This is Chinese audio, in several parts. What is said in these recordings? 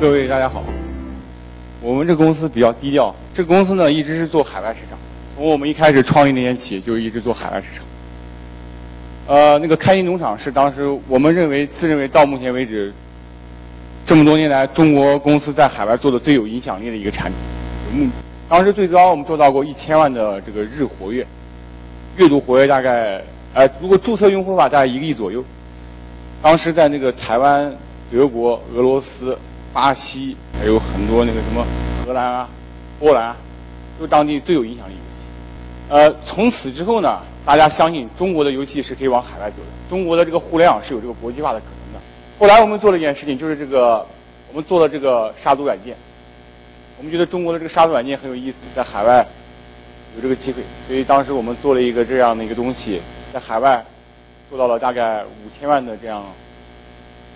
各位大家好，我们这公司比较低调，这公司呢一直是做海外市场，从我们一开始创立那天起就一直做海外市场。呃，那个开心农场是当时我们认为自认为到目前为止这么多年来中国公司在海外做的最有影响力的一个产品。嗯，当时最高我们做到过一千万的这个日活跃，阅读活跃大概呃如果注册用户的话大概一个亿左右。当时在那个台湾、德国、俄罗斯。巴西还有很多那个什么荷兰啊、波兰啊，都是当地最有影响力游戏。呃，从此之后呢，大家相信中国的游戏是可以往海外走的，中国的这个互联网是有这个国际化的可能的。后来我们做了一件事情，就是这个我们做了这个杀毒软件。我们觉得中国的这个杀毒软件很有意思，在海外有这个机会，所以当时我们做了一个这样的一个东西，在海外做到了大概五千万的这样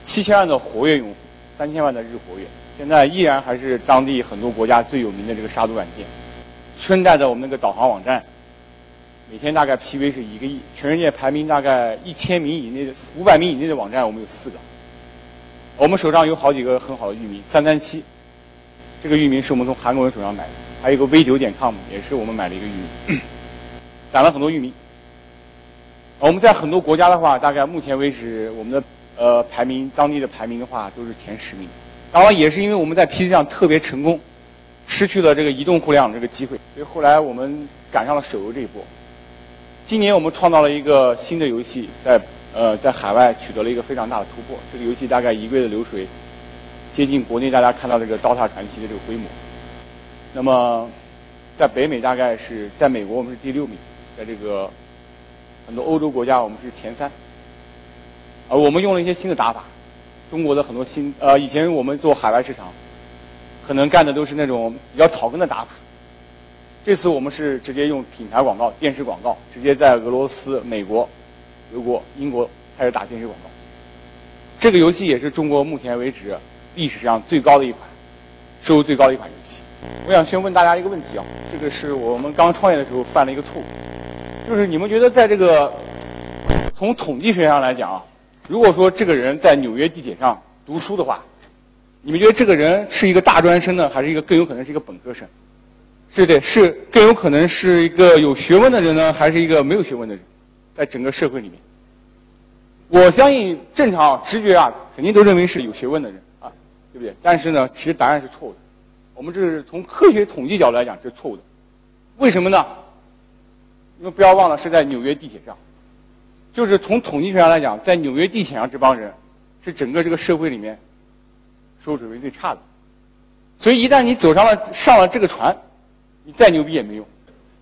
七千万的活跃用户。三千万的日活跃，现在依然还是当地很多国家最有名的这个杀毒软件。顺带的，我们那个导航网站，每天大概 PV 是一个亿，全世界排名大概一千名以内的、五百名以内的网站，我们有四个。我们手上有好几个很好的域名，三三七，这个域名是我们从韩国人手上买的，还有一个 V 九点 com 也是我们买的一个域名，攒了很多域名。我们在很多国家的话，大概目前为止我们的。呃，排名当地的排名的话都是前十名，然后也是因为我们在 PC 上特别成功，失去了这个移动互联网这个机会，所以后来我们赶上了手游这一波。今年我们创造了一个新的游戏，在呃在海外取得了一个非常大的突破。这个游戏大概一个月的流水接近国内大家看到这个《刀塔传奇》的这个规模。那么在北美大概是在美国我们是第六名，在这个很多欧洲国家我们是前三。呃，我们用了一些新的打法，中国的很多新呃，以前我们做海外市场，可能干的都是那种比较草根的打法。这次我们是直接用品牌广告、电视广告，直接在俄罗斯、美国、德国、英国开始打电视广告。这个游戏也是中国目前为止历史上最高的一款，收入最高的一款游戏。我想先问大家一个问题啊，这个是我们刚创业的时候犯了一个错误，就是你们觉得在这个从统计学上来讲啊？如果说这个人在纽约地铁上读书的话，你们觉得这个人是一个大专生呢，还是一个更有可能是一个本科生？是对，是更有可能是一个有学问的人呢，还是一个没有学问的人？在整个社会里面，我相信正常直觉啊，肯定都认为是有学问的人啊，对不对？但是呢，其实答案是错误的。我们这是从科学统计角度来讲，这是错误的。为什么呢？你们不要忘了是在纽约地铁上。就是从统计学上来讲，在纽约地铁上这帮人，是整个这个社会里面收入水平最差的。所以一旦你走上了上了这个船，你再牛逼也没用。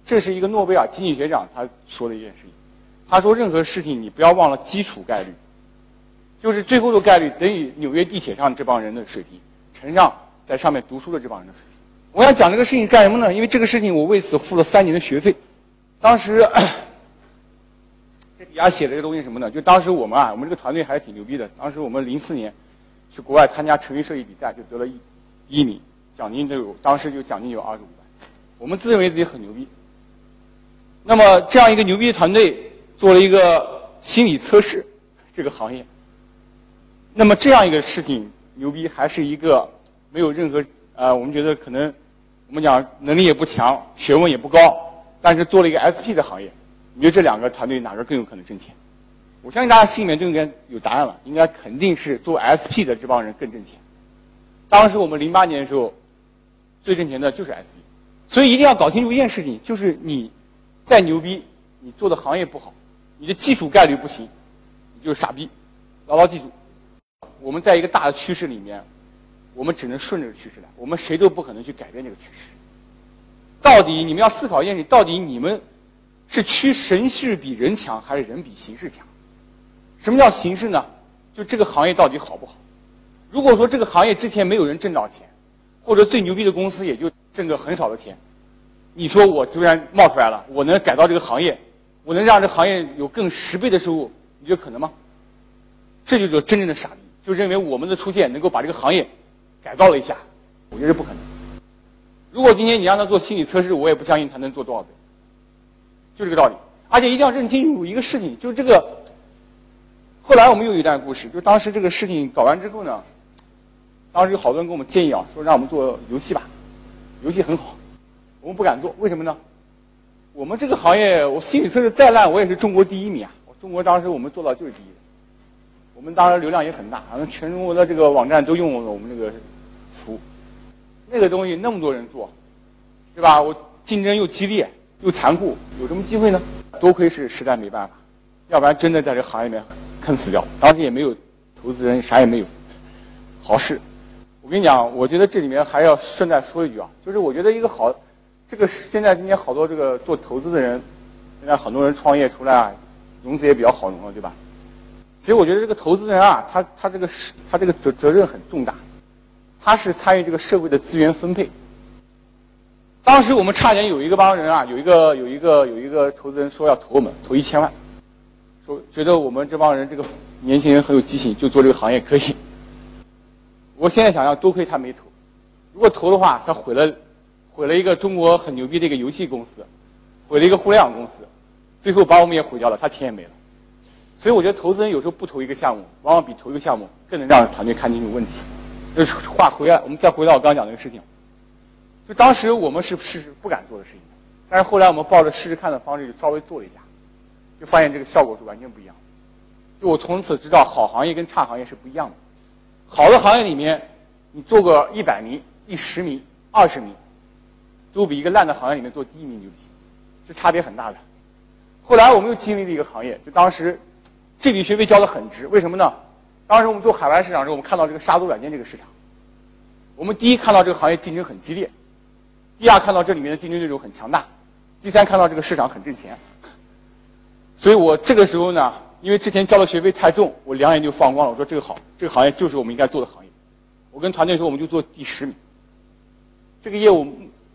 这是一个诺贝尔经济学奖他说的一件事情。他说任何事情你不要忘了基础概率，就是最后的概率等于纽约地铁上这帮人的水平乘上在上面读书的这帮人的水平。我想讲这个事情干什么呢？因为这个事情我为此付了三年的学费。当时。底下写了一个东西什么呢？就当时我们啊，我们这个团队还是挺牛逼的。当时我们零四年去国外参加成人设计比赛，就得了一一名，奖金都有，当时就奖金有二十五万。我们自认为自己很牛逼。那么这样一个牛逼的团队做了一个心理测试，这个行业。那么这样一个事情牛逼，还是一个没有任何呃，我们觉得可能我们讲能力也不强，学问也不高，但是做了一个 SP 的行业。你觉得这两个团队哪个更有可能挣钱？我相信大家心里面就应该有答案了，应该肯定是做 SP 的这帮人更挣钱。当时我们零八年的时候，最挣钱的就是 SP，所以一定要搞清楚一件事情，就是你再牛逼，你做的行业不好，你的基础概率不行，你就是傻逼。牢牢记住，我们在一个大的趋势里面，我们只能顺着趋势来，我们谁都不可能去改变这个趋势。到底你们要思考一件事，到底你们。是趋神势比人强，还是人比形势强？什么叫形势呢？就这个行业到底好不好？如果说这个行业之前没有人挣到钱，或者最牛逼的公司也就挣个很少的钱，你说我突然冒出来了，我能改造这个行业，我能让这行业有更十倍的收入，你觉得可能吗？这就是真正的傻逼，就认为我们的出现能够把这个行业改造了一下，我觉得不可能。如果今天你让他做心理测试，我也不相信他能做多少倍。就这个道理，而且一定要认清楚一个事情，就是这个。后来我们又有一段故事，就当时这个事情搞完之后呢，当时有好多人给我们建议啊，说让我们做游戏吧，游戏很好，我们不敢做，为什么呢？我们这个行业，我心理测试再烂，我也是中国第一名啊！中国当时我们做到就是第一，我们当时流量也很大，好像全中国的这个网站都用我们这个服务。那个东西那么多人做，对吧？我竞争又激烈又残酷，有什么机会呢？多亏是实在没办法，要不然真的在这行业里面坑死掉。当时也没有投资人，啥也没有，好事。我跟你讲，我觉得这里面还要顺带说一句啊，就是我觉得一个好，这个现在今天好多这个做投资的人，现在很多人创业出来啊，融资也比较好融了，对吧？其实我觉得这个投资人啊，他他这个他这个责责任很重大，他是参与这个社会的资源分配。当时我们差点有一个帮人啊，有一个有一个有一个投资人说要投我们投一千万，说觉得我们这帮人这个年轻人很有激情，就做这个行业可以。我现在想想，多亏他没投，如果投的话，他毁了毁了一个中国很牛逼的一个游戏公司，毁了一个互联网公司，最后把我们也毁掉了，他钱也没了。所以我觉得投资人有时候不投一个项目，往往比投一个项目更能让团队看清楚问题。就话回来，我们再回到我刚刚讲那个事情。就当时我们是试试不敢做的事情，但是后来我们抱着试试看的方式，就稍微做了一下，就发现这个效果是完全不一样的。就我从此知道，好行业跟差行业是不一样的。好的行业里面，你做个一百名、第十名、二十名，都比一个烂的行业里面做第一名牛逼，是差别很大的。后来我们又经历了一个行业，就当时这笔学费交的很值，为什么呢？当时我们做海外市场的时候，我们看到这个杀毒软件这个市场，我们第一看到这个行业竞争很激烈。第二，看到这里面的竞争对手很强大；第三，看到这个市场很挣钱。所以我这个时候呢，因为之前交的学费太重，我两眼就放光了。我说这个好，这个行业就是我们应该做的行业。我跟团队说，我们就做第十名。这个业务，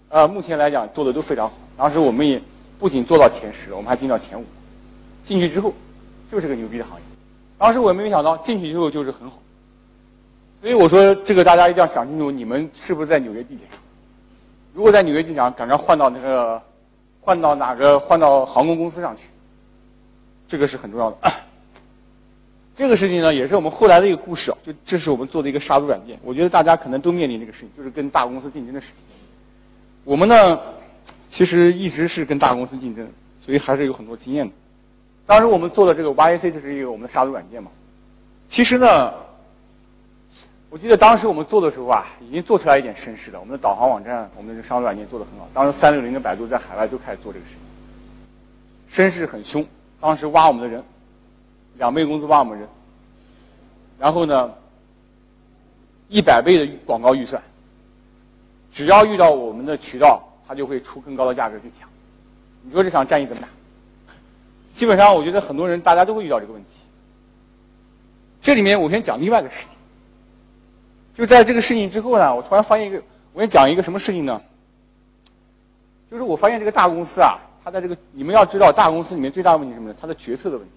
呃，目前来讲做的都非常好。当时我们也不仅做到前十，我们还进到前五。进去之后，就是个牛逼的行业。当时我也没想到进去之后就是很好。所以我说，这个大家一定要想清楚，你们是不是在纽约地铁上？如果在纽约机场，赶快换到那个，换到哪个？换到航空公司上去，这个是很重要的。这个事情呢，也是我们后来的一个故事啊。就这是我们做的一个杀毒软件。我觉得大家可能都面临这个事情，就是跟大公司竞争的事情。我们呢，其实一直是跟大公司竞争，所以还是有很多经验的。当时我们做的这个 YAC 就是一个我们的杀毒软件嘛。其实呢。我记得当时我们做的时候啊，已经做出来一点声势了。我们的导航网站，我们的商务软件做的很好。当时三六零跟百度在海外都开始做这个事情，声势很凶。当时挖我们的人，两倍工资挖我们人，然后呢，一百倍的广告预算，只要遇到我们的渠道，他就会出更高的价格去抢。你说这场战役怎么打？基本上，我觉得很多人大家都会遇到这个问题。这里面我先讲另外一个事情。就在这个事情之后呢，我突然发现一个，我先讲一个什么事情呢？就是我发现这个大公司啊，他在这个你们要知道，大公司里面最大的问题是什么呢？他的决策的问题。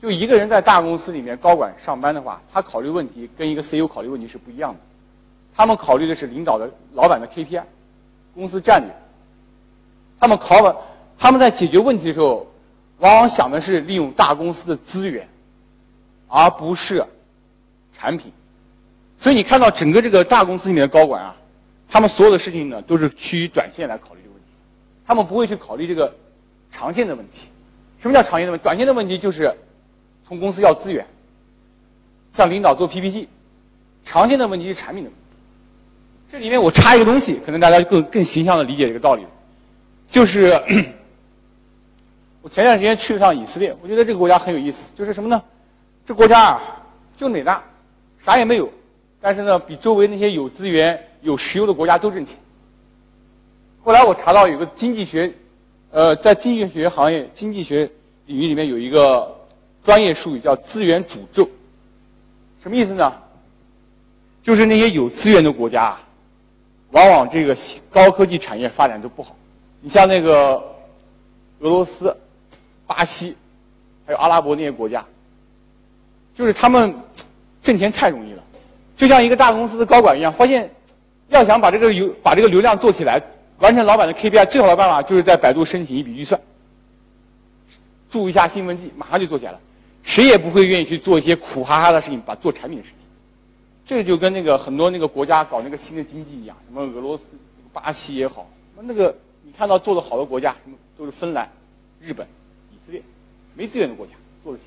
就一个人在大公司里面高管上班的话，他考虑问题跟一个 CEO 考虑问题是不一样的。他们考虑的是领导的、老板的 KPI，公司战略。他们考完，他们在解决问题的时候，往往想的是利用大公司的资源，而不是产品。所以你看到整个这个大公司里面的高管啊，他们所有的事情呢，都是趋于短线来考虑这个问题，他们不会去考虑这个长线的问题。什么叫长线的问题？短线的问题就是从公司要资源，向领导做 PPT。长线的问题是产品的问题。这里面我插一个东西，可能大家更更形象的理解这个道理，就是我前段时间去了趟以色列，我觉得这个国家很有意思，就是什么呢？这国家啊，就伟大，啥也没有。但是呢，比周围那些有资源、有石油的国家都挣钱。后来我查到有个经济学，呃，在经济学行业、经济学领域里面有一个专业术语叫资源诅咒。什么意思呢？就是那些有资源的国家啊，往往这个高科技产业发展都不好。你像那个俄罗斯、巴西，还有阿拉伯那些国家，就是他们挣钱太容易了。就像一个大公司的高管一样，发现要想把这个流把这个流量做起来，完成老板的 KPI，最好的办法就是在百度申请一笔预算，注一下兴奋剂，马上就做起来了。谁也不会愿意去做一些苦哈哈的事情，把做产品的事情。这个就跟那个很多那个国家搞那个新的经济一样，什么俄罗斯、巴西也好，那个你看到做的好的国家，什么都是芬兰、日本、以色列，没资源的国家做的钱。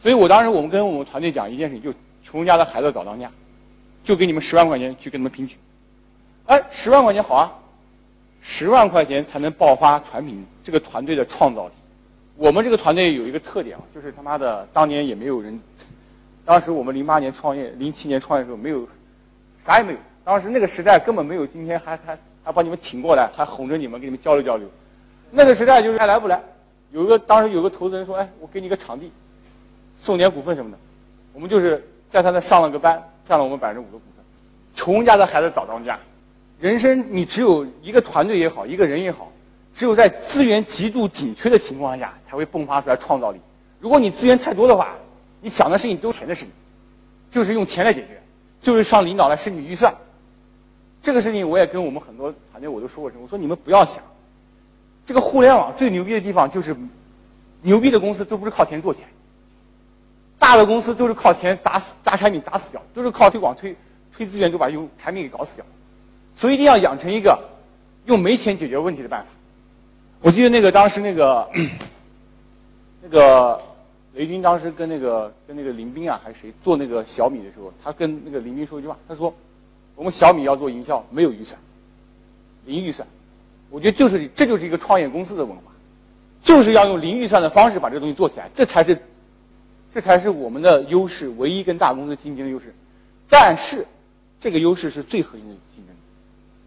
所以我当时我们跟我们团队讲一件事情，就穷人家的孩子早当家，就给你们十万块钱去跟他们拼去。哎，十万块钱好啊，十万块钱才能爆发产品这个团队的创造力。我们这个团队有一个特点啊，就是他妈的当年也没有人，当时我们零八年创业，零七年创业的时候没有，啥也没有。当时那个时代根本没有今天还还还把你们请过来，还哄着你们跟你们交流交流。那个时代就是爱来不来。有一个当时有个投资人说：“哎，我给你个场地，送点股份什么的。”我们就是在他那上了个班，占了我们百分之五的股份。穷家的孩子早当家。人生你只有一个团队也好，一个人也好。只有在资源极度紧缺的情况下，才会迸发出来创造力。如果你资源太多的话，你想的事情都是钱的事情，就是用钱来解决，就是上领导来申请预算。这个事情我也跟我们很多团队我都说过，我说你们不要想，这个互联网最牛逼的地方就是，牛逼的公司都不是靠钱做钱，大的公司都是靠钱砸死砸产品砸死掉，都是靠推广推推资源就把用产品给搞死掉，所以一定要养成一个用没钱解决问题的办法。我记得那个当时那个那个雷军当时跟那个跟那个林斌啊还是谁做那个小米的时候，他跟那个林斌说一句话，他说：“我们小米要做营销，没有预算，零预算。”我觉得就是这就是一个创业公司的文化，就是要用零预算的方式把这个东西做起来，这才是这才是我们的优势，唯一跟大公司竞争的优势。但是这个优势是最核心的竞争。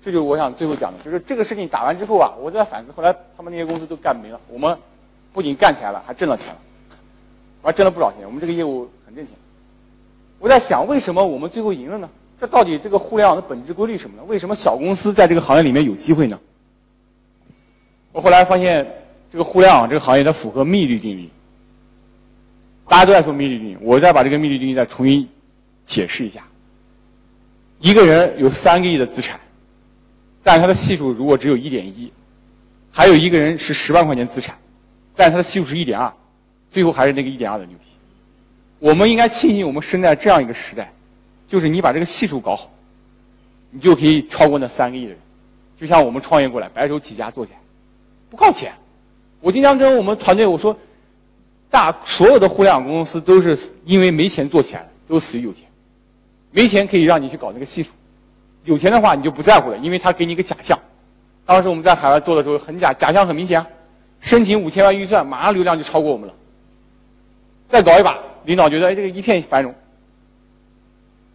这就是我想最后讲的，就是这个事情打完之后啊，我在反思，后来他们那些公司都干没了，我们不仅干起来了，还挣了钱了，还挣了不少钱。我们这个业务很挣钱。我在想，为什么我们最后赢了呢？这到底这个互联网的本质规律什么呢？为什么小公司在这个行业里面有机会呢？我后来发现，这个互联网这个行业它符合密律定律。大家都在说密律定律，我再把这个密律定律再重新解释一下。一个人有三个亿的资产。但他的系数如果只有一点一，还有一个人是十万块钱资产，但他的系数是一点二，最后还是那个一点二的牛皮。我们应该庆幸我们生在这样一个时代，就是你把这个系数搞好，你就可以超过那三个亿的人。就像我们创业过来，白手起家做起来，不靠钱。我经常跟我们团队我说，大所有的互联网公司都是因为没钱做起来，都死于有钱。没钱可以让你去搞那个系数。有钱的话你就不在乎了，因为他给你一个假象。当时我们在海外做的时候很假，假象很明显啊，申请五千万预算，马上流量就超过我们了。再搞一把，领导觉得哎这个一片繁荣。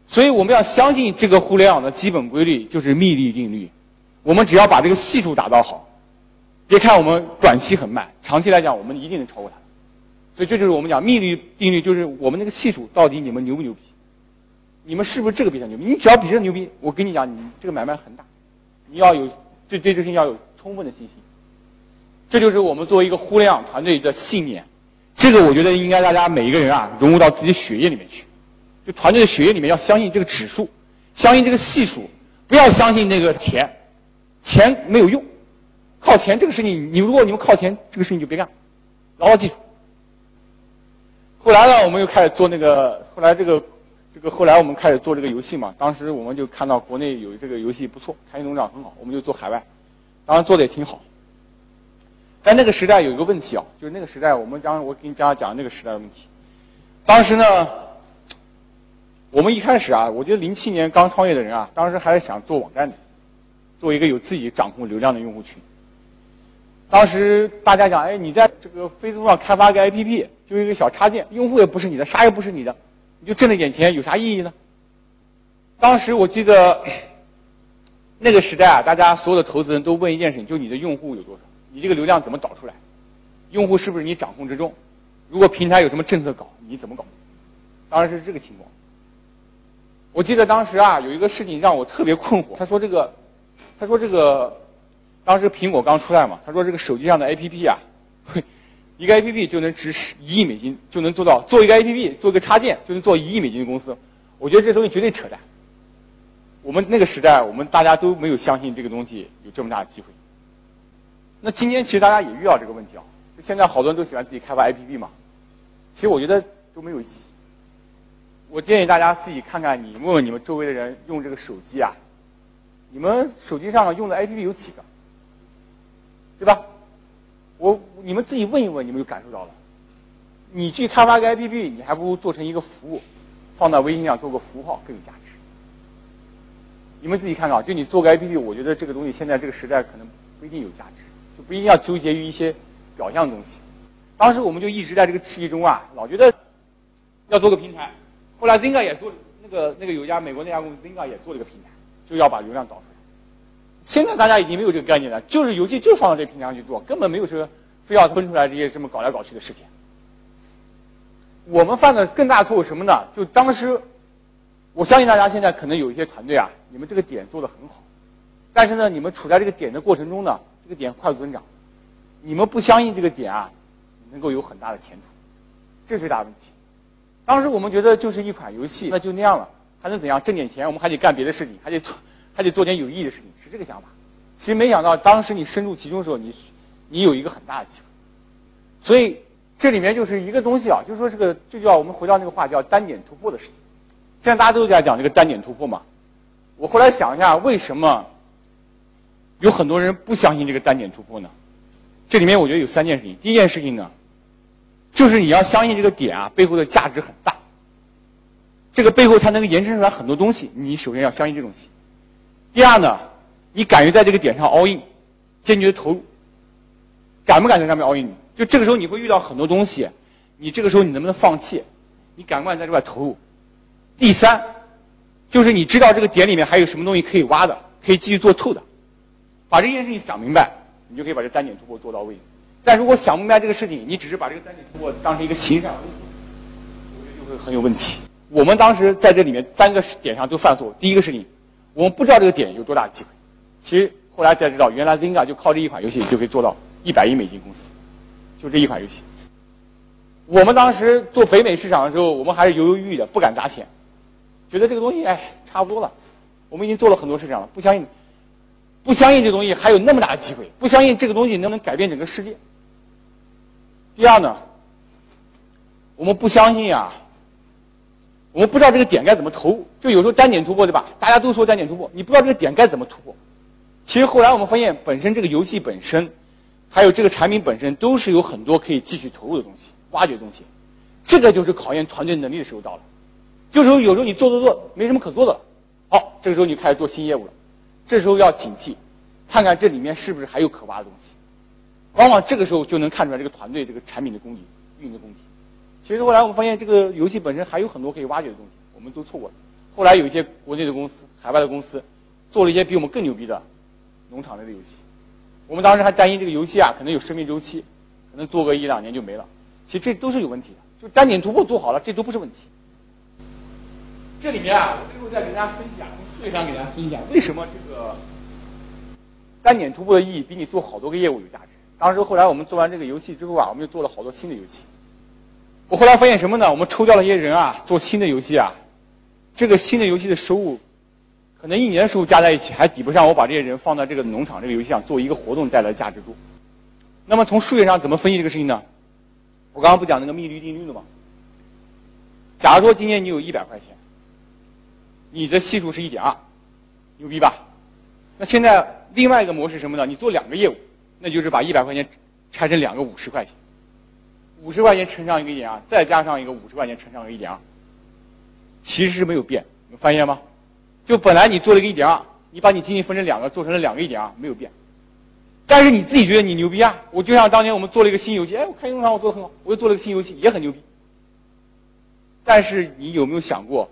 所以我们要相信这个互联网的基本规律就是密律定律。我们只要把这个系数打造好，别看我们短期很慢，长期来讲我们一定能超过它。所以这就是我们讲密律定律，就是我们那个系数到底你们牛不牛逼？你们是不是这个比较牛逼？你只要比这牛逼，我跟你讲，你这个买卖很大。你要有对对这事情要有充分的信心。这就是我们作为一个互联网团队的信念。这个我觉得应该大家每一个人啊融入到自己血液里面去。就团队的血液里面要相信这个指数，相信这个系数，不要相信那个钱，钱没有用。靠钱这个事情，你如果你们靠钱，这个事情就别干。牢牢记住。后来呢，我们又开始做那个，后来这个。这个后来我们开始做这个游戏嘛，当时我们就看到国内有这个游戏不错，开心农场很好，我们就做海外，当然做的也挺好。但那个时代有一个问题啊，就是那个时代我们将我给你讲讲那个时代的问题。当时呢，我们一开始啊，我觉得零七年刚创业的人啊，当时还是想做网站的，做一个有自己掌控流量的用户群。当时大家讲，哎，你在这个 Facebook 上开发个 APP，就一个小插件，用户也不是你的，啥也不是你的。你就挣了点钱，有啥意义呢？当时我记得那个时代啊，大家所有的投资人都问一件事情：就你的用户有多少？你这个流量怎么导出来？用户是不是你掌控之中？如果平台有什么政策搞，你怎么搞？当时是这个情况。我记得当时啊，有一个事情让我特别困惑。他说这个，他说这个，当时苹果刚出来嘛，他说这个手机上的 APP 啊。一个 A P P 就能值十一亿美金，就能做到做一个 A P P 做个插件就能做一亿美金的公司，我觉得这东西绝对扯淡。我们那个时代，我们大家都没有相信这个东西有这么大的机会。那今天其实大家也遇到这个问题啊，就现在好多人都喜欢自己开发 A P P 嘛，其实我觉得都没有意义。我建议大家自己看看，你问问你们周围的人用这个手机啊，你们手机上用的 APP 有几个？对吧？我你们自己问一问，你们就感受到了。你去开发个 APP，你还不如做成一个服务，放到微信上做个符号更有价值。你们自己看看，就你做个 APP，我觉得这个东西现在这个时代可能不一定有价值，就不一定要纠结于一些表象的东西。当时我们就一直在这个刺激中啊，老觉得要做个平台。后来 Zinga 也做那个那个有家美国那家公司 Zinga 也做了个平台，就要把流量导出来。现在大家已经没有这个概念了，就是游戏就放到这平台上去做，根本没有说非要分出来这些什么搞来搞去的事情。我们犯的更大错误什么呢？就当时，我相信大家现在可能有一些团队啊，你们这个点做的很好，但是呢，你们处在这个点的过程中呢，这个点快速增长，你们不相信这个点啊能够有很大的前途，这是最大问题。当时我们觉得就是一款游戏，那就那样了，还能怎样？挣点钱，我们还得干别的事情，还得做，还得做点有意义的事情，是这个想法。其实没想到，当时你深入其中的时候，你你有一个很大的机会，所以。这里面就是一个东西啊，就是说这个就叫我们回到那个话叫单点突破的事情。现在大家都在讲这个单点突破嘛。我后来想一下，为什么有很多人不相信这个单点突破呢？这里面我觉得有三件事情。第一件事情呢，就是你要相信这个点啊背后的价值很大，这个背后它能够延伸出来很多东西。你首先要相信这东西。第二呢，你敢于在这个点上 all in，坚决投入，敢不敢在上面 all in？就这个时候你会遇到很多东西，你这个时候你能不能放弃？你敢不敢在这块投入？第三，就是你知道这个点里面还有什么东西可以挖的，可以继续做透的，把这件事情想明白，你就可以把这单点突破做到位。但如果想不明白这个事情，你只是把这个单点突破当成一个形式上的东西，我觉得就会很有问题。我们当时在这里面三个点上都犯错。第一个事情，我们不知道这个点有多大机会。其实后来才知道，原来 Zynga 就靠这一款游戏就可以做到一百亿美金公司。就这一款游戏，我们当时做北美市场的时候，我们还是犹犹豫豫的，不敢砸钱，觉得这个东西哎差不多了。我们已经做了很多市场了，不相信，不相信这东西还有那么大的机会，不相信这个东西能不能改变整个世界。第二呢，我们不相信啊，我们不知道这个点该怎么投，就有时候单点突破对吧？大家都说单点突破，你不知道这个点该怎么突破。其实后来我们发现，本身这个游戏本身。还有这个产品本身都是有很多可以继续投入的东西、挖掘东西，这个就是考验团队能力的时候到了。就是说，有时候你做做做没什么可做的，好，这个时候你开始做新业务了，这时候要警惕，看看这里面是不是还有可挖的东西。往往这个时候就能看出来这个团队这个产品的功底、运营的功底。其实后来我们发现，这个游戏本身还有很多可以挖掘的东西，我们都错过了。后来有一些国内的公司、海外的公司，做了一些比我们更牛逼的农场类的游戏。我们当时还担心这个游戏啊，可能有生命周期，可能做个一两年就没了。其实这都是有问题的，就单点突破做好了，这都不是问题。这里面啊，我最后再给大家分析啊，从数学上给大家分析一下，为什么这个单点突破的意义比你做好多个业务有价值。当时后来我们做完这个游戏之后啊，我们又做了好多新的游戏。我后来发现什么呢？我们抽调了一些人啊，做新的游戏啊，这个新的游戏的收入。可能一年的收入加在一起还抵不上我把这些人放在这个农场这个游戏上做一个活动带来的价值度。那么从数学上怎么分析这个事情呢？我刚刚不讲那个密律定律了吗？假如说今天你有一百块钱，你的系数是一点二，牛逼吧？那现在另外一个模式什么呢？你做两个业务，那就是把一百块钱拆成两个五十块钱，五十块钱乘上一个一点二，再加上一个五十块钱乘上个一点二，其实是没有变，你发现吗？就本来你做了一个一点二，你把你精力分成两个，做成了两个一点二，没有变。但是你自己觉得你牛逼啊！我就像当年我们做了一个新游戏，哎，我开农场我做的很好，我又做了个新游戏，也很牛逼。但是你有没有想过，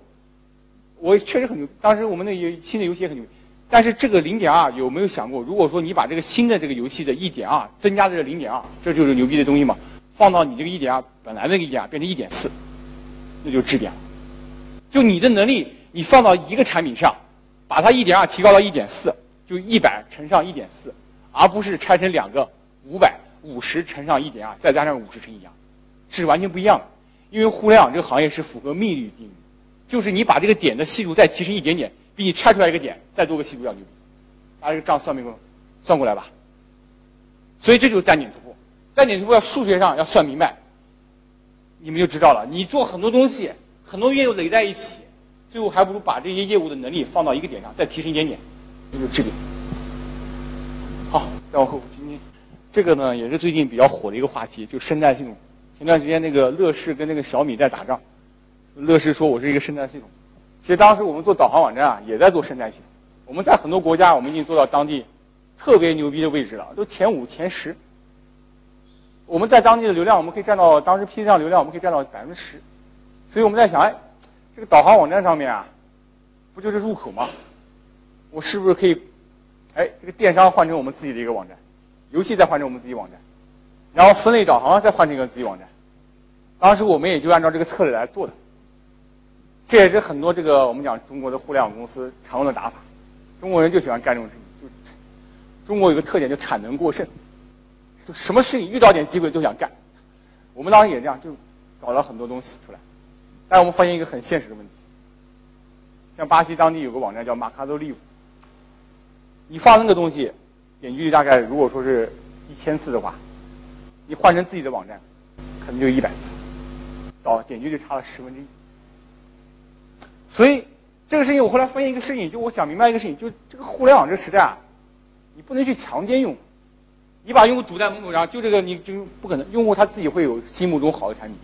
我确实很牛。当时我们那游新的游戏也很牛，但是这个零点二有没有想过，如果说你把这个新的这个游戏的一点二增加这个零点二，这就是牛逼的东西嘛？放到你这个一点二本来那个一点二变成一点四，那就质变了。就你的能力。你放到一个产品上，把它一点二提高到一点四，就一百乘上一点四，而不是拆成两个五百五十乘上一点二，再加上五十乘一点二，是完全不一样的。因为互联网这个行业是符合密律定律，就是你把这个点的系数再提升一点点，比你拆出来一个点再多个系数要牛逼。大家这个账算没过？算过来吧。所以这就是单点图破。单点突破要数学上要算明白，你们就知道了。你做很多东西。很多业务垒在一起，最后还不如把这些业务的能力放到一个点上，再提升一点点，就是质变。好，再往后，今天这个呢也是最近比较火的一个话题，就生态系统。前段时间那个乐视跟那个小米在打仗，乐视说我是一个生态系统。其实当时我们做导航网站啊，也在做生态系统。我们在很多国家，我们已经做到当地特别牛逼的位置了，都前五、前十。我们在当地的流量，我们可以占到当时 PC 上流量，我们可以占到百分之十。所以我们在想，哎，这个导航网站上面啊，不就是入口吗？我是不是可以，哎，这个电商换成我们自己的一个网站，游戏再换成我们自己网站，然后分类导航再换成一个自己网站。当时我们也就按照这个策略来做的。这也是很多这个我们讲中国的互联网公司常用的打法。中国人就喜欢干这种事情，就中国有个特点，就产能过剩。就什么事情遇到点机会都想干，我们当时也这样，就搞了很多东西出来。但是我们发现一个很现实的问题，像巴西当地有个网站叫马卡多利，你放那个东西，点击率大概如果说是一千次的话，你换成自己的网站，可能就一百次，到点击率差了十分之一。所以这个事情我后来发现一个事情，就我想明白一个事情，就这个互联网这个时代啊，你不能去强奸用户。你把用户堵在门口上，就这个你就不可能。用户他自己会有心目中好的产品，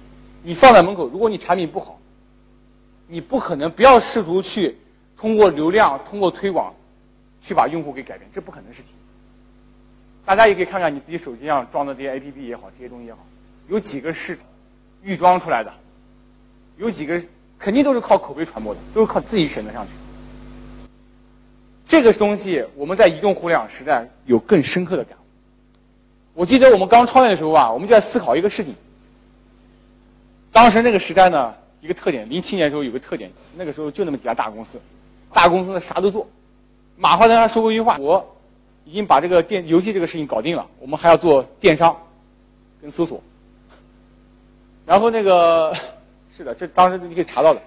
你放在门口，如果你产品不好，你不可能不要试图去通过流量、通过推广去把用户给改变，这不可能的事情。大家也可以看看你自己手机上装的这些 APP 也好，这些东西也好，有几个是预装出来的，有几个肯定都是靠口碑传播的，都是靠自己选得上去。这个东西我们在移动互联网时代有更深刻的感悟。我记得我们刚创业的时候啊，我们就在思考一个事情。当时那个时代呢，一个特点，零七年的时候有个特点，那个时候就那么几家大公司，大公司呢啥都做。马化腾还说过一句话：“我已经把这个电游戏这个事情搞定了，我们还要做电商跟搜索。”然后那个 是的，这当时你可以查到的。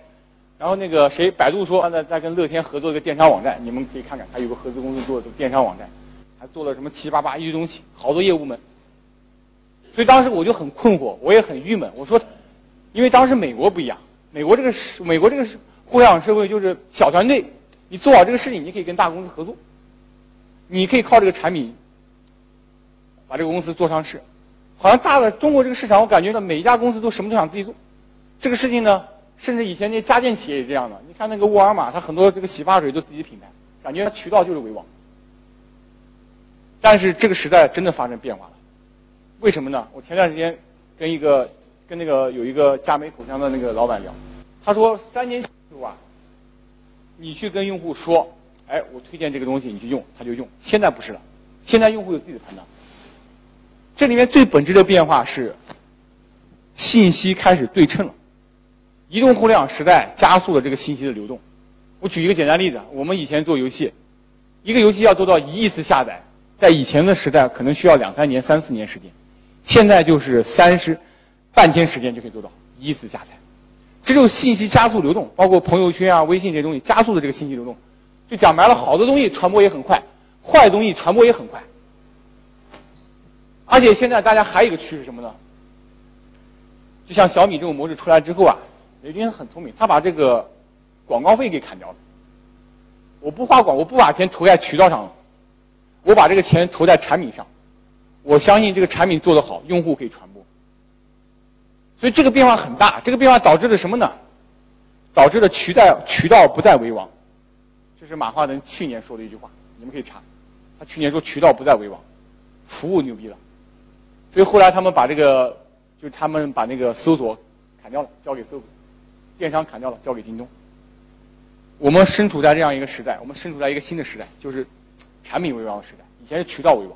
然后那个谁，百度说在在跟乐天合作一个电商网站，你们可以看看，他有个合资公司做的电商网站。还做了什么七七八八一堆东西，好多业务门。所以当时我就很困惑，我也很郁闷。我说，因为当时美国不一样，美国这个是美国这个是互联网社会，就是小团队，你做好这个事情，你可以跟大公司合作，你可以靠这个产品把这个公司做上市。好像大的中国这个市场，我感觉到每一家公司都什么都想自己做。这个事情呢，甚至以前那家电企业也这样的。你看那个沃尔玛，它很多这个洗发水都自己品牌，感觉它渠道就是为王。但是这个时代真的发生变化了，为什么呢？我前段时间跟一个跟那个有一个佳美口腔的那个老板聊，他说三年前啊，你去跟用户说，哎，我推荐这个东西，你去用，他就用。现在不是了，现在用户有自己的判断。这里面最本质的变化是，信息开始对称了，移动互联网时代加速了这个信息的流动。我举一个简单例子，我们以前做游戏，一个游戏要做到一亿次下载。在以前的时代，可能需要两三年、三四年时间，现在就是三十半天时间就可以做到一次下载。这就是信息加速流动，包括朋友圈啊、微信这些东西加速的这个信息流动。就讲白了，好多东西传播也很快，坏东西传播也很快。而且现在大家还有一个趋势什么呢？就像小米这种模式出来之后啊，雷军很聪明，他把这个广告费给砍掉了。我不花广，我不把钱投在渠道上了。我把这个钱投在产品上，我相信这个产品做得好，用户可以传播。所以这个变化很大，这个变化导致了什么呢？导致了渠道渠道不再为王，这是马化腾去年说的一句话，你们可以查。他去年说渠道不再为王，服务牛逼了。所以后来他们把这个，就他们把那个搜索砍掉了，交给搜索；电商砍掉了，交给京东。我们身处在这样一个时代，我们身处在一个新的时代，就是。产品为王的时代，以前是渠道为王。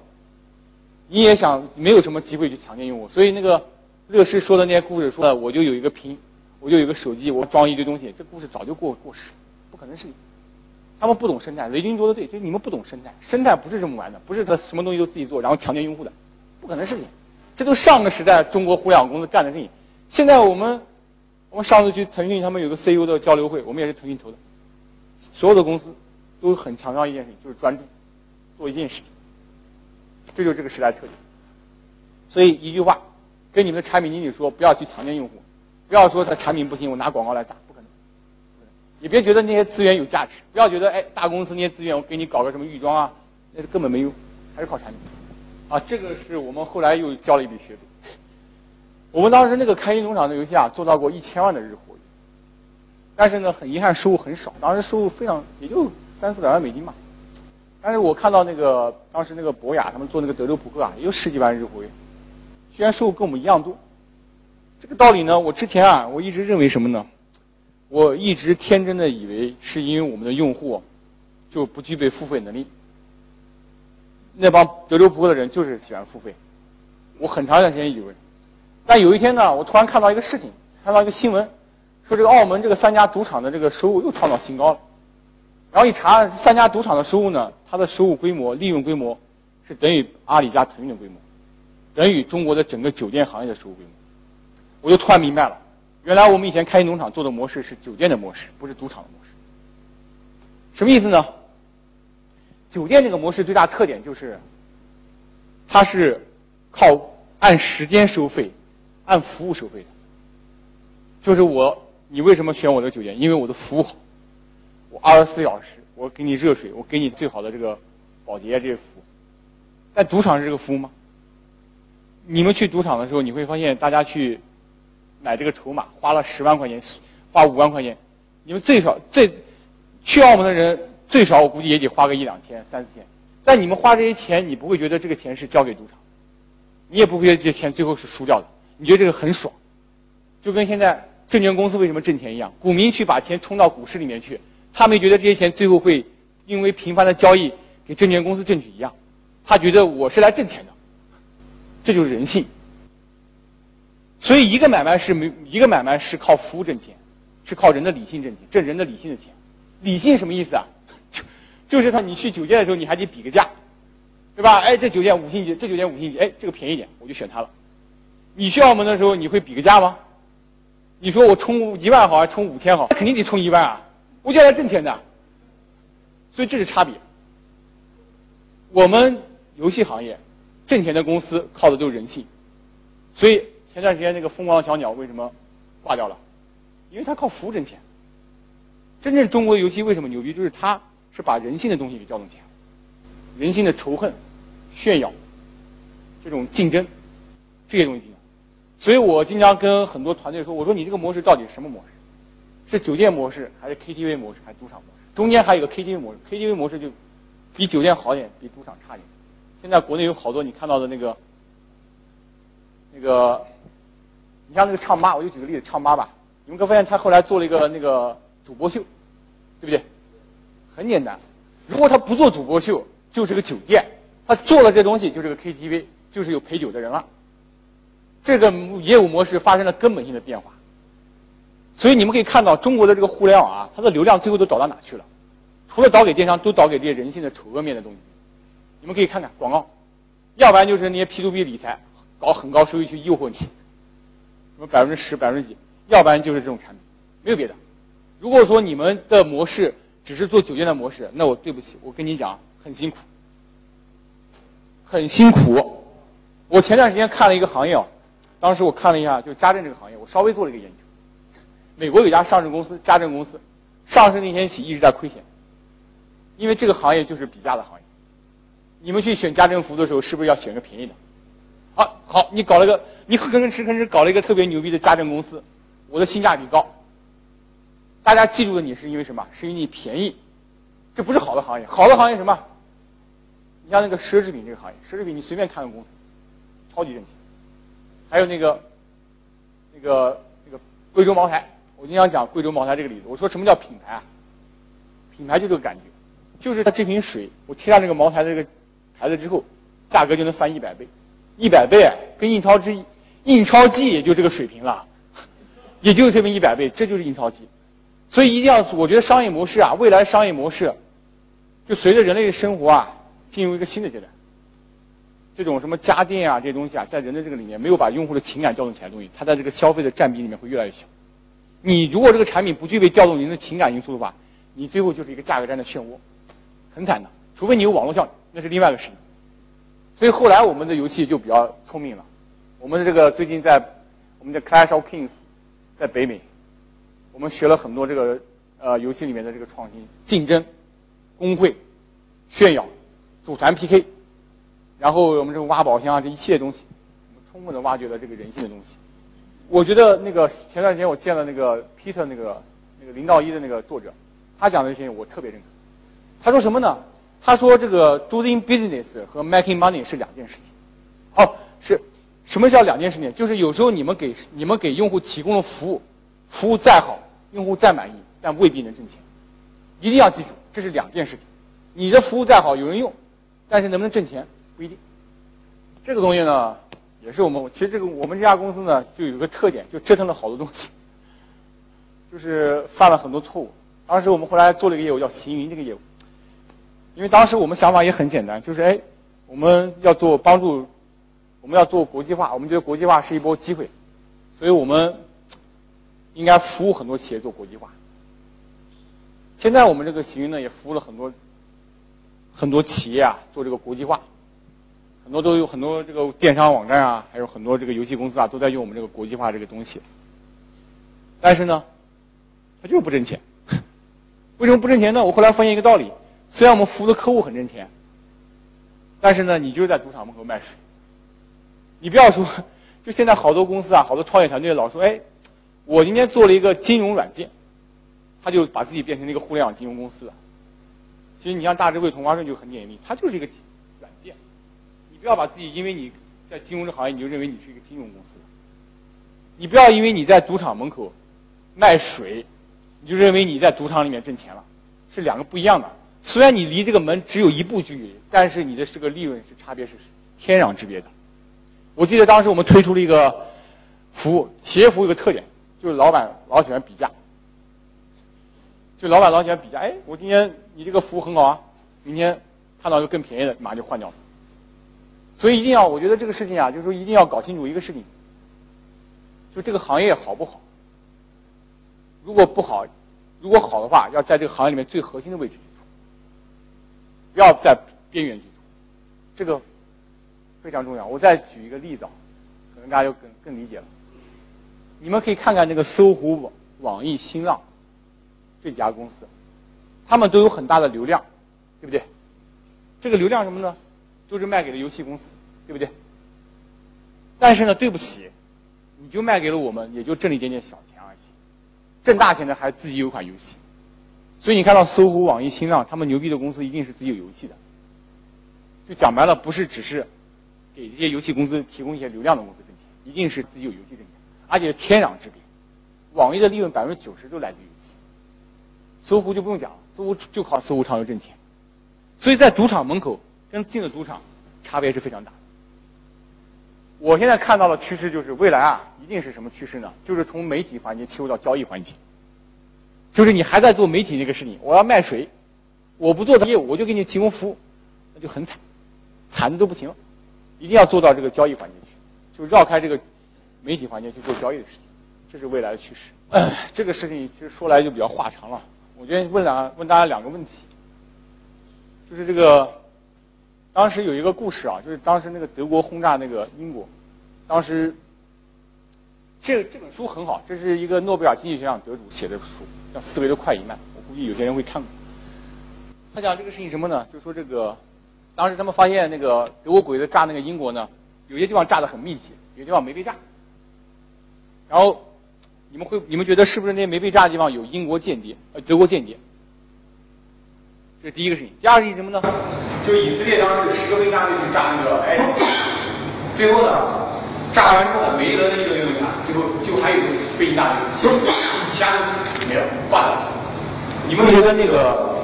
你也想没有什么机会去强奸用户，所以那个乐视说的那些故事，说的我就有一个屏，我就有个手机，我装一堆东西，这故事早就过过时，不可能是你。他们不懂生态，雷军说的对，就你们不懂生态，生态不是这么玩的，不是他什么东西都自己做，然后强奸用户的，不可能是你。这都上个时代中国互联网公司干的事情。现在我们，我们上次去腾讯，他们有个 CEO 的交流会，我们也是腾讯投的，所有的公司都很强调一件事情，就是专注。做一件事情，这就是这个时代特点。所以一句话，跟你们的产品经理说，不要去强奸用户，不要说他产品不行，我拿广告来砸，不可能。也别觉得那些资源有价值，不要觉得哎大公司那些资源我给你搞个什么预装啊，那是根本没用，还是靠产品。啊，这个是我们后来又交了一笔学费。我们当时那个开心农场的游戏啊，做到过一千万的日活，但是呢，很遗憾收入很少，当时收入非常也就三四百万美金吧。但是我看到那个当时那个博雅他们做那个德州扑克啊，也有十几万日活跃，虽然收入跟我们一样多。这个道理呢，我之前啊，我一直认为什么呢？我一直天真的以为是因为我们的用户就不具备付费能力。那帮德州扑克的人就是喜欢付费，我很长一段时间以为。但有一天呢，我突然看到一个事情，看到一个新闻，说这个澳门这个三家赌场的这个收入又创造新高了。然后一查，三家赌场的收入呢，它的收入规模、利润规模是等于阿里加腾讯的规模，等于中国的整个酒店行业的收入规模。我就突然明白了，原来我们以前开心农场做的模式是酒店的模式，不是赌场的模式。什么意思呢？酒店这个模式最大特点就是，它是靠按时间收费、按服务收费的。就是我，你为什么选我的酒店？因为我的服务好，我二十四小时，我给你热水，我给你最好的这个保洁这些服务。但赌场是这个服务吗？你们去赌场的时候，你会发现大家去买这个筹码花了十万块钱，花五万块钱，你们最少最去澳门的人。最少我估计也得花个一两千、三四千，但你们花这些钱，你不会觉得这个钱是交给赌场，你也不会觉得这钱最后是输掉的，你觉得这个很爽，就跟现在证券公司为什么挣钱一样，股民去把钱冲到股市里面去，他们觉得这些钱最后会因为频繁的交易给证券公司挣取一样，他觉得我是来挣钱的，这就是人性。所以一个买卖是没一个买卖是靠服务挣钱，是靠人的理性挣钱，挣人的理性的钱，理性什么意思啊？就就是他，你去酒店的时候，你还得比个价，对吧？哎，这酒店五星级，这酒店五星级，哎，这个便宜点，我就选它了。你去澳门的时候，你会比个价吗？你说我充一万好，还是充五千好？肯定得充一万啊！不叫来挣钱的，所以这是差别。我们游戏行业挣钱的公司靠的都是人性，所以前段时间那个疯狂的小鸟为什么挂掉了？因为它靠服务挣钱。真正中国的游戏为什么牛逼？就是它。是把人性的东西给调动起来，人性的仇恨、炫耀、这种竞争这些东西。所以我经常跟很多团队说：“我说你这个模式到底什么模式？是酒店模式，还是 KTV 模式，还是赌场模式？中间还有个 KTV 模式，KTV 模式就比酒店好点，比赌场差点。现在国内有好多你看到的那个那个，你像那个唱吧，我就举个例子，唱吧吧，你们可发现他后来做了一个那个主播秀，对不对？很简单，如果他不做主播秀，就是个酒店；他做了这东西，就是个 KTV，就是有陪酒的人了。这个业务模式发生了根本性的变化。所以你们可以看到，中国的这个互联网啊，它的流量最后都导到哪去了？除了导给电商，都导给这些人性的丑恶面的东西。你们可以看看广告，要不然就是那些 P to P 理财，搞很高收益去诱惑你，什么百分之十、百分之几；要不然就是这种产品，没有别的。如果说你们的模式，只是做酒店的模式，那我对不起，我跟你讲，很辛苦，很辛苦。我前段时间看了一个行业哦，当时我看了一下，就家政这个行业，我稍微做了一个研究。美国有家上市公司，家政公司，上市那天起一直在亏钱，因为这个行业就是比价的行业。你们去选家政服务的时候，是不是要选个便宜的？啊，好，你搞了个，你吭哧哧吭哧搞了一个特别牛逼的家政公司，我的性价比高。大家记住了你是因为什么？是因为你便宜，这不是好的行业。好的行业什么？你像那个奢侈品这个行业，奢侈品你随便看个公司，超级挣钱。还有那个，那个那个贵州茅台，我经常讲贵州茅台这个例子。我说什么叫品牌啊？品牌就这个感觉，就是它这瓶水，我贴上这个茅台的这个牌子之后，价格就能翻一百倍，一百倍跟印钞机，印钞机也就这个水平了，也就是这么一百倍，这就是印钞机。所以一定要，我觉得商业模式啊，未来商业模式，就随着人类的生活啊进入一个新的阶段。这种什么家电啊这些东西啊，在人的这个里面没有把用户的情感调动起来的东西，它在这个消费的占比里面会越来越小。你如果这个产品不具备调动人的情感因素的话，你最后就是一个价格战的漩涡，很惨的。除非你有网络效应，那是另外一个事情。所以后来我们的游戏就比较聪明了。我们的这个最近在我们的 Clash of Kings 在北美。我们学了很多这个呃游戏里面的这个创新、竞争、工会、炫耀、组团 PK，然后我们这个挖宝箱啊这一系列东西，我们充分的挖掘了这个人性的东西。我觉得那个前段时间我见了那个 Peter 那个那个零到一的那个作者，他讲的这些我特别认可。他说什么呢？他说这个 doing business 和 making money 是两件事情。哦，是什么叫两件事情？就是有时候你们给你们给用户提供的服务，服务再好，用户再满意，但未必能挣钱。一定要记住，这是两件事情。你的服务再好，有人用，但是能不能挣钱不一定。这个东西呢？也是我们，其实这个我们这家公司呢，就有个特点，就折腾了好多东西，就是犯了很多错误。当时我们后来做了一个业务叫行云这个业务，因为当时我们想法也很简单，就是哎，我们要做帮助，我们要做国际化，我们觉得国际化是一波机会，所以我们应该服务很多企业做国际化。现在我们这个行云呢，也服务了很多很多企业啊，做这个国际化。很多都有很多这个电商网站啊，还有很多这个游戏公司啊，都在用我们这个国际化这个东西。但是呢，它就是不挣钱。为什么不挣钱呢？我后来发现一个道理：虽然我们服务的客户很挣钱，但是呢，你就是在赌场门口卖水。你不要说，就现在好多公司啊，好多创业团队老说：“哎，我今天做了一个金融软件，他就把自己变成了一个互联网金融公司。”其实你像大智慧同花顺就很简单，它就是一个。不要把自己因为你在金融这行业，你就认为你是一个金融公司。你不要因为你在赌场门口卖水，你就认为你在赌场里面挣钱了，是两个不一样的。虽然你离这个门只有一步距离，但是你的这个利润是差别是天壤之别的。我记得当时我们推出了一个服务，企业服务有个特点，就是老板老喜欢比价。就老板老喜欢比价，哎，我今天你这个服务很好啊，明天看到一个更便宜的，马上就换掉了。所以一定要，我觉得这个事情啊，就是说一定要搞清楚一个事情，就这个行业好不好。如果不好，如果好的话，要在这个行业里面最核心的位置去做，不要在边缘去做，这个非常重要。我再举一个例子啊，可能大家就更更理解了。你们可以看看那个搜狐、网网易、新浪这几家公司，他们都有很大的流量，对不对？这个流量什么呢？都是卖给了游戏公司，对不对？但是呢，对不起，你就卖给了我们，也就挣了一点点小钱而已。挣大钱的还自己有款游戏，所以你看到搜狐、网易、新浪，他们牛逼的公司一定是自己有游戏的。就讲白了，不是只是给这些游戏公司提供一些流量的公司挣钱，一定是自己有游戏挣钱，而且天壤之别。网易的利润百分之九十都来自于游戏，搜狐就不用讲了，搜狐就靠搜狐畅游挣钱。所以在赌场门口。跟进了赌场差别是非常大。我现在看到的趋势就是未来啊，一定是什么趋势呢？就是从媒体环节切入到交易环节。就是你还在做媒体那个事情，我要卖水，我不做的业务，我就给你提供服务，那就很惨，惨的都不行了。一定要做到这个交易环节去，就绕开这个媒体环节去做交易的事情，这是未来的趋势。这个事情其实说来就比较话长了，我觉得问两问大家两个问题，就是这个。当时有一个故事啊，就是当时那个德国轰炸那个英国，当时这这本书很好，这是一个诺贝尔经济学奖得主写的书，叫《思维的快与慢》，我估计有些人会看过。他讲这个事情什么呢？就说这个，当时他们发现那个德国鬼子炸那个英国呢，有些地方炸的很密集，有些地方没被炸。然后你们会你们觉得是不是那些没被炸的地方有英国间谍，呃，德国间谍？这第一个事情。第二个事情什么呢？就以色列当时有十个飞弹队去炸那个 IS，最后呢，炸完之后没得那个飞弹，最后就还有飞弹队，其他都死没了，挂了。你们觉得那个，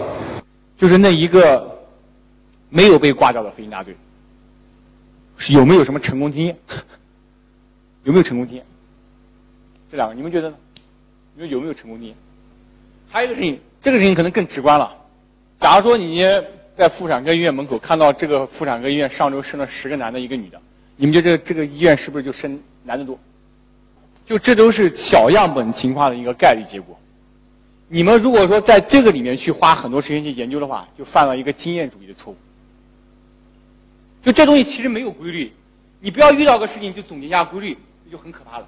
就是那一个没有被挂掉的飞行大队，是有没有什么成功经验？有没有成功经验？这两个你们觉得呢？你们有没有成功经验？还有一个事情，这个事情可能更直观了。假如说你在妇产科医院门口看到这个妇产科医院上周生了十个男的，一个女的，你们觉得这个医院是不是就生男的多？就这都是小样本情况的一个概率结果。你们如果说在这个里面去花很多时间去研究的话，就犯了一个经验主义的错误。就这东西其实没有规律，你不要遇到个事情就总结一下规律，这就很可怕了。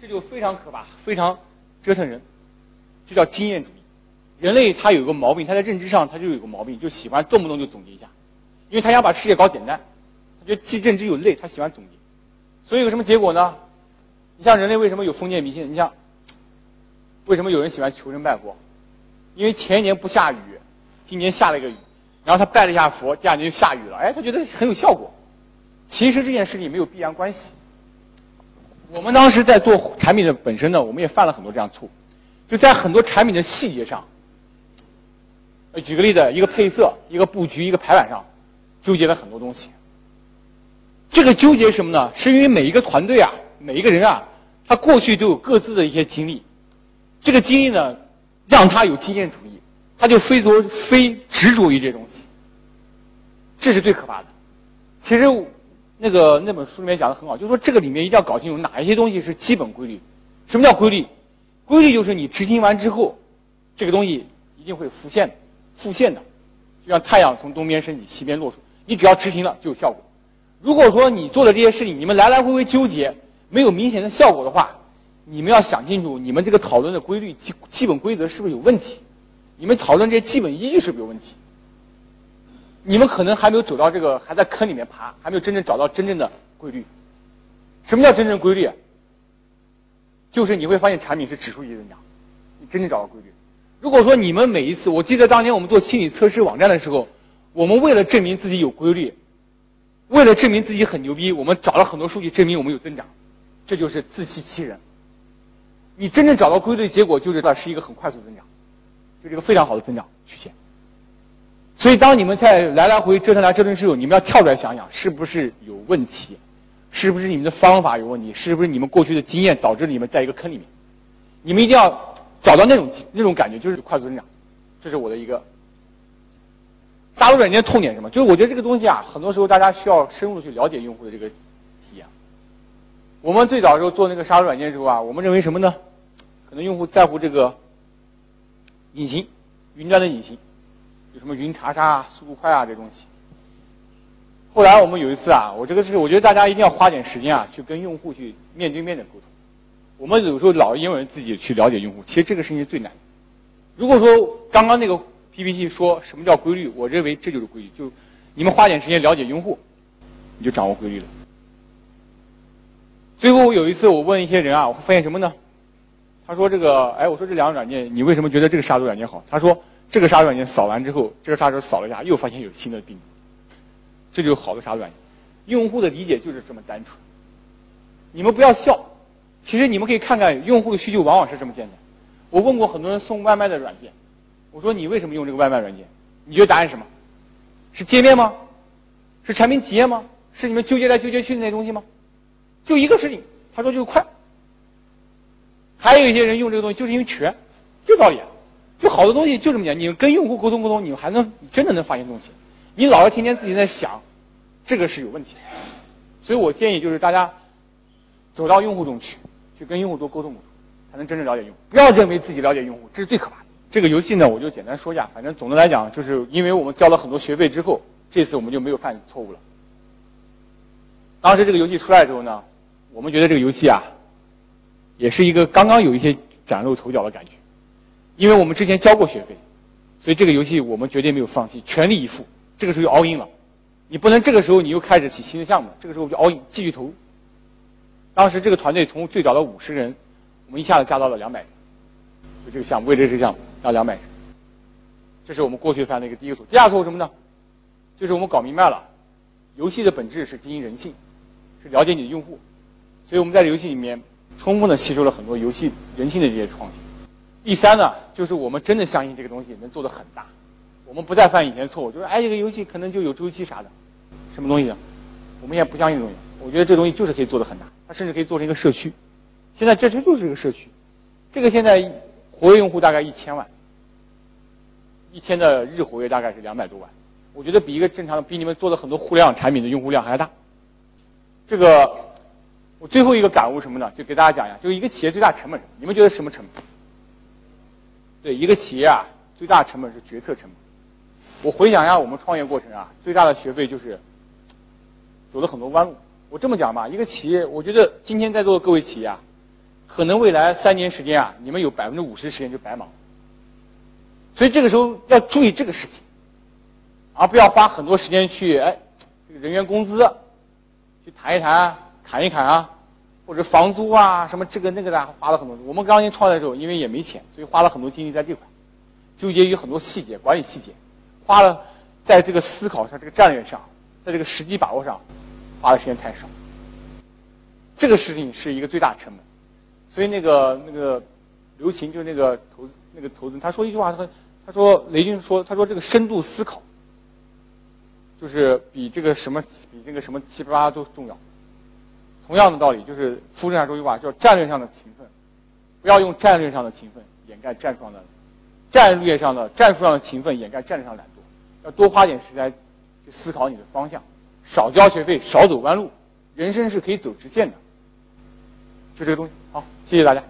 这就非常可怕，非常折腾人，这叫经验主义。人类他有个毛病，他在认知上他就有个毛病，就喜欢动不动就总结一下，因为他想把世界搞简单，他觉得记认知有累，他喜欢总结。所以有什么结果呢？你像人类为什么有封建迷信？你像为什么有人喜欢求神拜佛？因为前一年不下雨，今年下了一个雨，然后他拜了一下佛，第二年就下雨了，哎，他觉得很有效果。其实这件事情没有必然关系。我们当时在做产品的本身呢，我们也犯了很多这样错误，就在很多产品的细节上，呃举个例子，一个配色、一个布局、一个排版上，纠结了很多东西。这个纠结什么呢？是因为每一个团队啊，每一个人啊，他过去都有各自的一些经历，这个经历呢，让他有经验主义，他就非着非执着于这东西，这是最可怕的。其实。那个那本书里面讲的很好，就说这个里面一定要搞清楚哪一些东西是基本规律。什么叫规律？规律就是你执行完之后，这个东西一定会浮现的、复现的，就像太阳从东边升起，西边落出。你只要执行了就有效果。如果说你做的这些事情，你们来来回回纠结，没有明显的效果的话，你们要想清楚，你们这个讨论的规律基基本规则是不是有问题？你们讨论这些基本依据是不是有问题？你们可能还没有走到这个，还在坑里面爬，还没有真正找到真正的规律。什么叫真正规律？就是你会发现产品是指数级增长，你真正找到规律。如果说你们每一次，我记得当年我们做心理测试网站的时候，我们为了证明自己有规律，为了证明自己很牛逼，我们找了很多数据证明我们有增长，这就是自欺欺人。你真正找到规律的，结果就是它是一个很快速增长，就是一个非常好的增长曲线。所以，当你们在来来回折腾来折腾的时候，你们要跳出来想想，是不是有问题？是不是你们的方法有问题？是不是你们过去的经验导致你们在一个坑里面？你们一定要找到那种那种感觉，就是快速增长。这是我的一个杀毒软件痛点什么？就是我觉得这个东西啊，很多时候大家需要深入的去了解用户的这个体验。我们最早时候做那个杀毒软件的时候啊，我们认为什么呢？可能用户在乎这个隐形，云端的隐形。有什么云查杀啊、速度快啊这东西。后来我们有一次啊，我这个是我觉得大家一定要花点时间啊，去跟用户去面对面的沟通。我们有时候老因为自己去了解用户，其实这个事情最难。如果说刚刚那个 PPT 说什么叫规律，我认为这就是规律，就你们花点时间了解用户，你就掌握规律了。最后有一次我问一些人啊，我发现什么呢？他说这个，哎，我说这两个软件，你为什么觉得这个杀毒软件好？他说。这个杀毒软件扫完之后，这个杀手扫了一下，又发现有新的病毒。这就是好的杀毒软件。用户的理解就是这么单纯。你们不要笑，其实你们可以看看用户的需求往往是这么简单。我问过很多人送外卖的软件，我说你为什么用这个外卖软件？你觉得答案是什么？是界面吗？是产品体验吗？是你们纠结来纠结去的那东西吗？就一个事情，他说就是快。还有一些人用这个东西就是因为全，这道理。就好多东西就这么简单，你跟用户沟通沟通，你们还能真的能发现东西。你老是天天自己在想，这个是有问题。所以我建议就是大家走到用户中去，去跟用户多沟通，才能真正了解用户。不要认为自己了解用户，这是最可怕的。这个游戏呢，我就简单说一下。反正总的来讲，就是因为我们交了很多学费之后，这次我们就没有犯错误了。当时这个游戏出来之后呢，我们觉得这个游戏啊，也是一个刚刚有一些崭露头角的感觉。因为我们之前交过学费，所以这个游戏我们绝对没有放弃，全力以赴。这个时候就 all in 了，你不能这个时候你又开始起新的项目，这个时候就 all in 继续投。当时这个团队从最早的五十人，我们一下子加到了两百人，就这个项目为这个项目加两百人。这是我们过去犯的一个第一个错。第二个错误什么呢？就是我们搞明白了，游戏的本质是经营人性，是了解你的用户，所以我们在游戏里面充分的吸收了很多游戏人性的这些创新。第三呢，就是我们真的相信这个东西能做得很大，我们不再犯以前错误，就是哎，这个游戏可能就有周期啥的，什么东西，我们也不相信这东西。我觉得这东西就是可以做得很大，甚至可以做成一个社区。现在这这就是一个社区，这个现在活跃用户大概一千万，一天的日活跃大概是两百多万，我觉得比一个正常的比你们做的很多互联网产品的用户量还要大。这个我最后一个感悟什么呢？就给大家讲一下，就一个企业最大成本，你们觉得什么成本？对一个企业啊，最大成本是决策成本。我回想一下我们创业过程啊，最大的学费就是走了很多弯路。我这么讲吧，一个企业，我觉得今天在座的各位企业啊，可能未来三年时间啊，你们有百分之五十时间就白忙。所以这个时候要注意这个事情，而不要花很多时间去哎，这个人员工资去谈一谈、砍一砍啊，或者房租啊什么这个那个的，花了。很多。我们刚进创业的时候，因为也没钱，所以花了。很多精力在这块，纠结于很多细节、管理细节，花了。在这个思考上、这个战略上，在这个时机把握上，花的时间太少。这个事情是一个最大成本，所以那个那个刘琴就那个投资那个投资人，他说一句话，他他说雷军说，他说这个深度思考，就是比这个什么比这个什么七八八都重要。同样的道理，就是复制上这句话，叫战略上的勤奋，不要用战略上的勤奋掩盖战术上的战略上的战术上的勤奋掩盖战略上的懒惰，要多花点时间去思考你的方向，少交学费，少走弯路，人生是可以走直线的。就这个东西，好，谢谢大家。